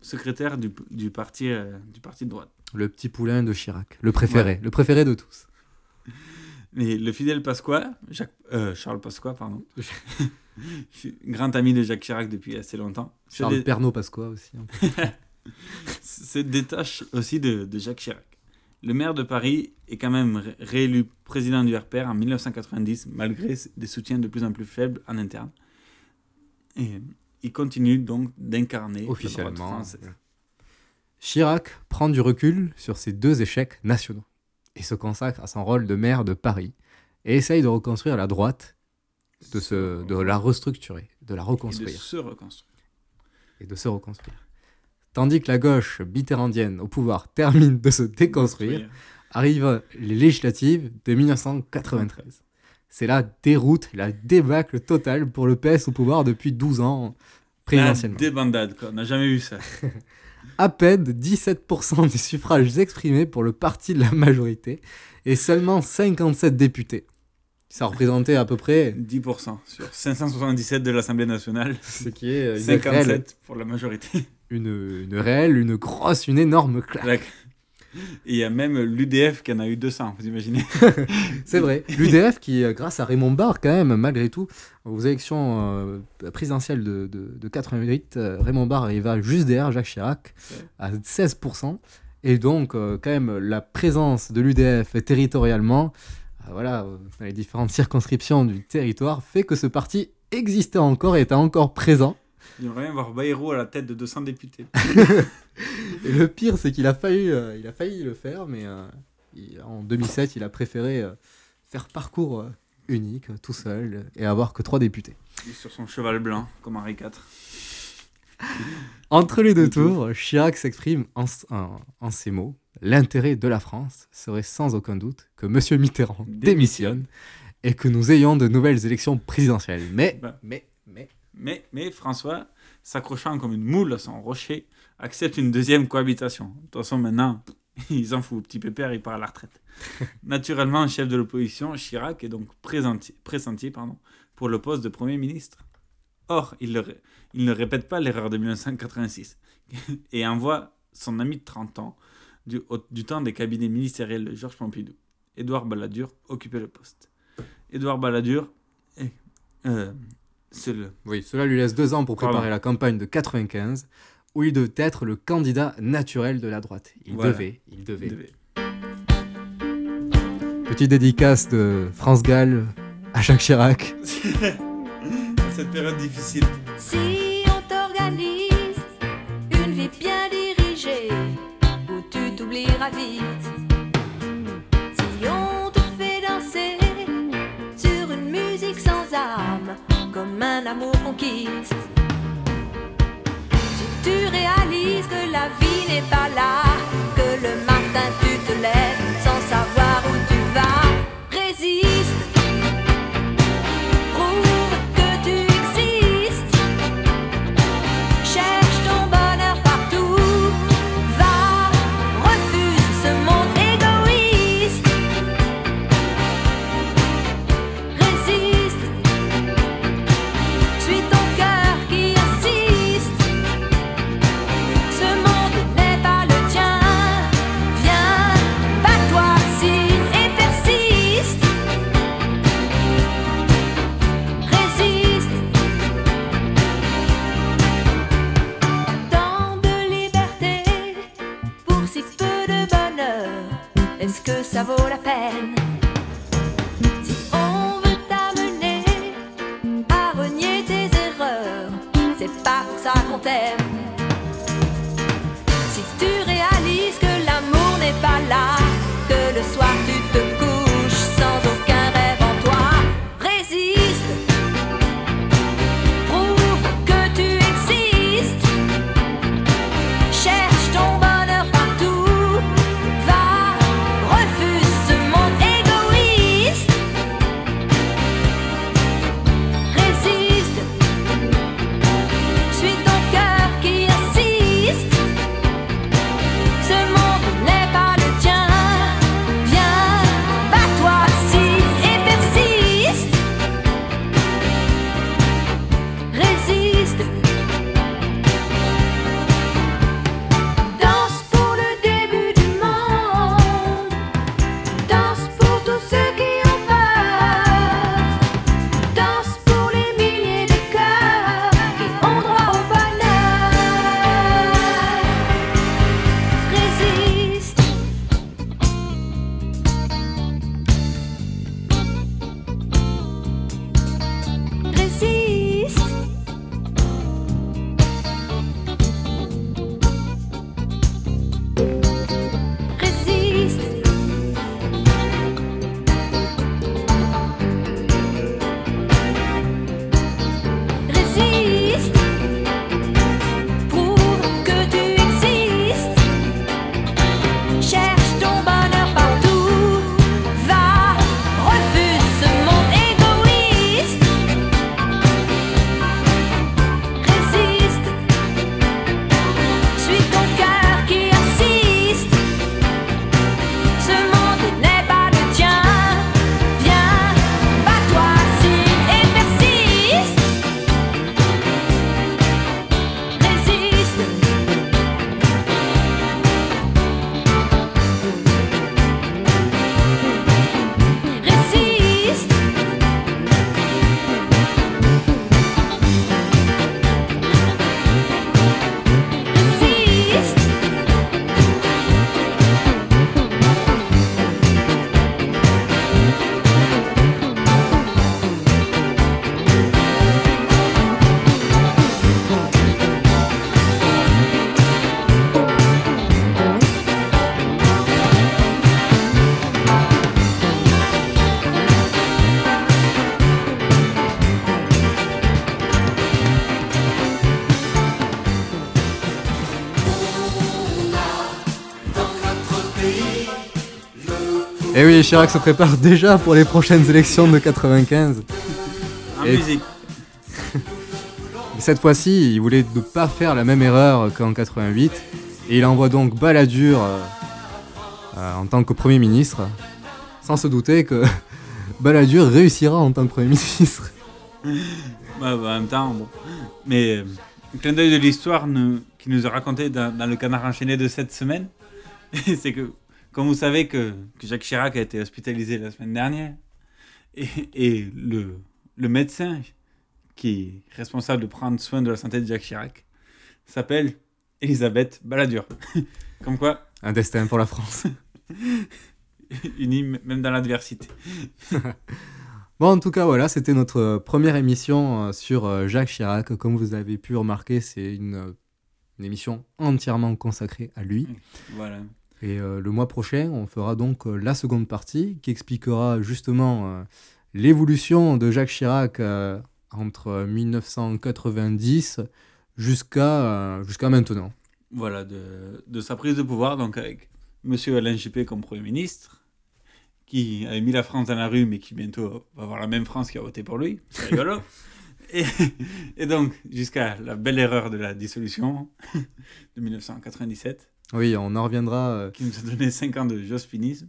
secrétaire du, du parti, euh, du parti de droite. Le petit poulain de Chirac, le préféré, Ouais. le préféré de tous. Mais le fidèle Pasqua, Jacques, euh, Charles Pasqua, pardon, (laughs) je suis (laughs) grand ami de Jacques Chirac depuis assez longtemps. Charles dé- Pernod Pasqua aussi. se (laughs) détache aussi de, de Jacques Chirac. Le maire de Paris est quand même ré- réélu président du RPR en 1990, malgré des soutiens de plus en plus faibles en interne. Et il continue donc d'incarner la droite Officiellement, française. Chirac prend du recul sur ces deux échecs nationaux et se consacre à son rôle de maire de Paris et essaye de reconstruire la droite, de, se, de la restructurer, de la Et de reconstruire se reconstruire. et de se reconstruire. Tandis que la gauche mitterrandienne au pouvoir termine de se déconstruire, Construire. arrivent les législatives de 1993. C'est la déroute, la débâcle totale pour le PS au pouvoir depuis 12 ans présidentiellement. La débandade, quoi. On n'a jamais vu ça. (laughs) À peine 17% des suffrages exprimés pour le parti de la majorité et seulement 57 députés. Ça représentait à peu près 10% sur 577 de l'Assemblée nationale. Ce qui est une 57 réelle- pour la majorité. une, une réelle, une grosse, une énorme claque. Et il y a même l'UDF qui en a eu 200, vous imaginez (laughs) C'est vrai. L'UDF qui, euh, grâce à Raymond Barre, quand même, malgré tout, aux élections euh, présidentielles de, de, de 88, euh, Raymond Barre arriva juste derrière Jacques Chirac à 16%. Et donc, euh, quand même, la présence de l'UDF territorialement, euh, voilà, dans les différentes circonscriptions du territoire, fait que ce parti existait encore et était encore présent. J'aimerais bien voir Bayrou à la tête de 200 députés. (laughs) Et le pire, c'est qu'il a failli, euh, il a failli le faire, mais euh, il- en 2007, il a préféré euh, faire parcours euh, unique, tout seul, et avoir que trois députés. Sur son cheval blanc, comme Henri IV. Entre les deux tours, Chirac s'exprime en, en- en ces mots. L'intérêt de la France serait sans aucun doute que M. Mitterrand démissionne et que nous ayons de nouvelles élections présidentielles. Mais, Bah, mais, mais, Mais, mais François, s'accrochant comme une moule à son rocher, accepte une deuxième cohabitation. De toute façon, maintenant, (laughs) il s'en fout. Petit pépère, il part à la retraite. (laughs) Naturellement, chef de l'opposition, Chirac est donc présenti, pressenti pardon, pour le poste de Premier ministre. Or, il, le il ne répète pas l'erreur de 1986 (laughs) et envoie son ami de 30 ans du, au- du temps des cabinets ministériels de Georges Pompidou. Édouard Balladur occupait le poste. Édouard Balladur est... euh, oui, cela lui laisse deux ans pour Pardon. préparer la campagne de 95, où il devait être le candidat naturel de la droite. Il Voilà. devait, il devait. Il devait. Petite dédicace de France Gall à Jacques Chirac. (laughs) cette période difficile. Si on t'organise une vie bien dirigée, où tu t'oublieras vite. Si on te fait danser sur une musique sans âme, comme un amour qu'on. Et Eh oui, Chirac se prépare déjà pour les prochaines élections de 95. En Et- musique. (laughs) Cette fois-ci, il voulait ne pas faire la même erreur qu'en 88, et il envoie donc Balladur euh, euh, en tant que Premier ministre, sans se douter que (laughs) Balladur réussira en tant que Premier ministre. (laughs) Ouais, bah, en même temps, bon. Mais euh, un clin d'œil de l'histoire qui nous est raconté dans, dans le canard enchaîné de cette semaine, c'est que, comme vous savez que, que Jacques Chirac a été hospitalisé la semaine dernière, et, et le, le médecin qui est responsable de prendre soin de la santé de Jacques Chirac s'appelle Elisabeth Balladur. (laughs) comme quoi. Un destin pour la France. (laughs) Unis m- même dans l'adversité. (laughs) Bon, en tout cas, voilà, c'était notre première émission euh, sur euh, Jacques Chirac. Comme vous avez pu remarquer, c'est une, euh, une émission entièrement consacrée à lui. Voilà. Et euh, le mois prochain, on fera donc euh, la seconde partie qui expliquera justement euh, l'évolution de Jacques Chirac entre 1990 jusqu'à jusqu'à maintenant. Voilà, de, de, sa prise de pouvoir, donc avec M. Alain Juppé comme Premier ministre, qui avait mis la France dans la rue, mais qui bientôt va avoir la même France qui a voté pour lui. C'est rigolo. (laughs) et, et, donc, jusqu'à la belle erreur de la dissolution de 1997. Oui, on en reviendra. Euh... Qui nous a donné 5 ans de jospinisme.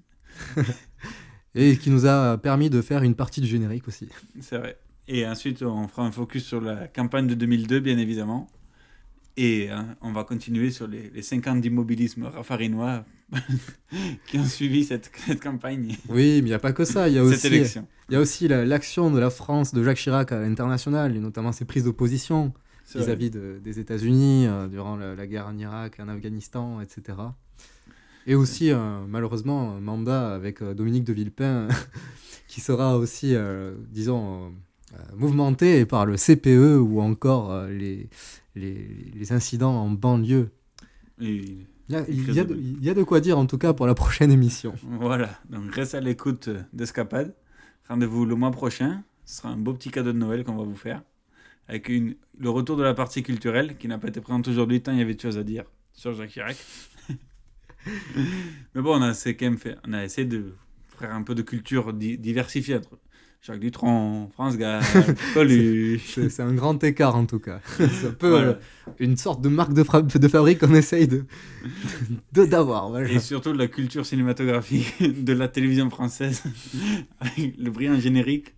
(laughs) et qui nous a permis de faire une partie du générique aussi. C'est vrai. Et ensuite, on fera un focus sur la campagne de 2002, bien évidemment. Et hein, on va continuer sur les, les 5 ans d'immobilisme raffarinois (laughs) qui ont suivi cette, cette, campagne. Oui, mais il n'y a pas que ça. Il y a aussi, élection. Il y a aussi l'action de la France, de Jacques Chirac à l'international, et notamment ses prises d'opposition vis-à-vis de, des États-Unis euh, durant la, la, guerre en Irak, en Afghanistan, etc. Et aussi, euh, malheureusement, un mandat avec euh, Dominique de Villepin (laughs) qui sera aussi, euh, disons, mouvementé par le CPE ou encore les, les, les, incidents en banlieue. Et il y, a, il, y a de, il y, a, de, quoi dire en tout cas pour la prochaine émission. Voilà, donc reste à l'écoute d'Escapade. Rendez-vous le mois prochain. Ce sera un beau petit cadeau de Noël qu'on va vous faire. Avec une, le retour de la partie culturelle qui n'a pas été présente aujourd'hui, tant il y avait de choses à dire sur Jacques Chirac. (laughs) Mais bon, on a, quand même fait, on a essayé de faire un peu de culture di diversifiée Jacques Dutronc, France Gall, (laughs) Coluche. C'est un grand écart en tout cas. (laughs) C'est un peu voilà. euh, une sorte de marque de, de fabrique qu'on essaye de d'avoir. Voilà. Et surtout de la culture cinématographique de la télévision française, (laughs) avec le brillant générique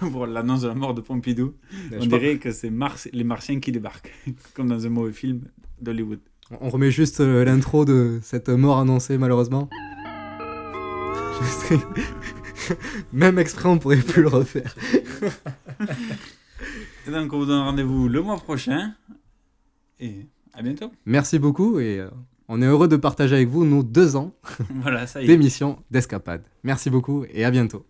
pour l'annonce de la mort de Pompidou. On dirait que c'est Mars, les Martiens qui débarquent, comme dans un mauvais film d'Hollywood. On remet juste euh, l'intro de cette mort annoncée malheureusement. (laughs) Même exprès, on pourrait plus le refaire. (laughs) et donc, on vous donne rendez-vous le mois prochain. Et à bientôt. Merci beaucoup et euh, on est heureux de partager avec vous nos deux ans (laughs) voilà, d'émission d'escapade. Merci beaucoup et à bientôt.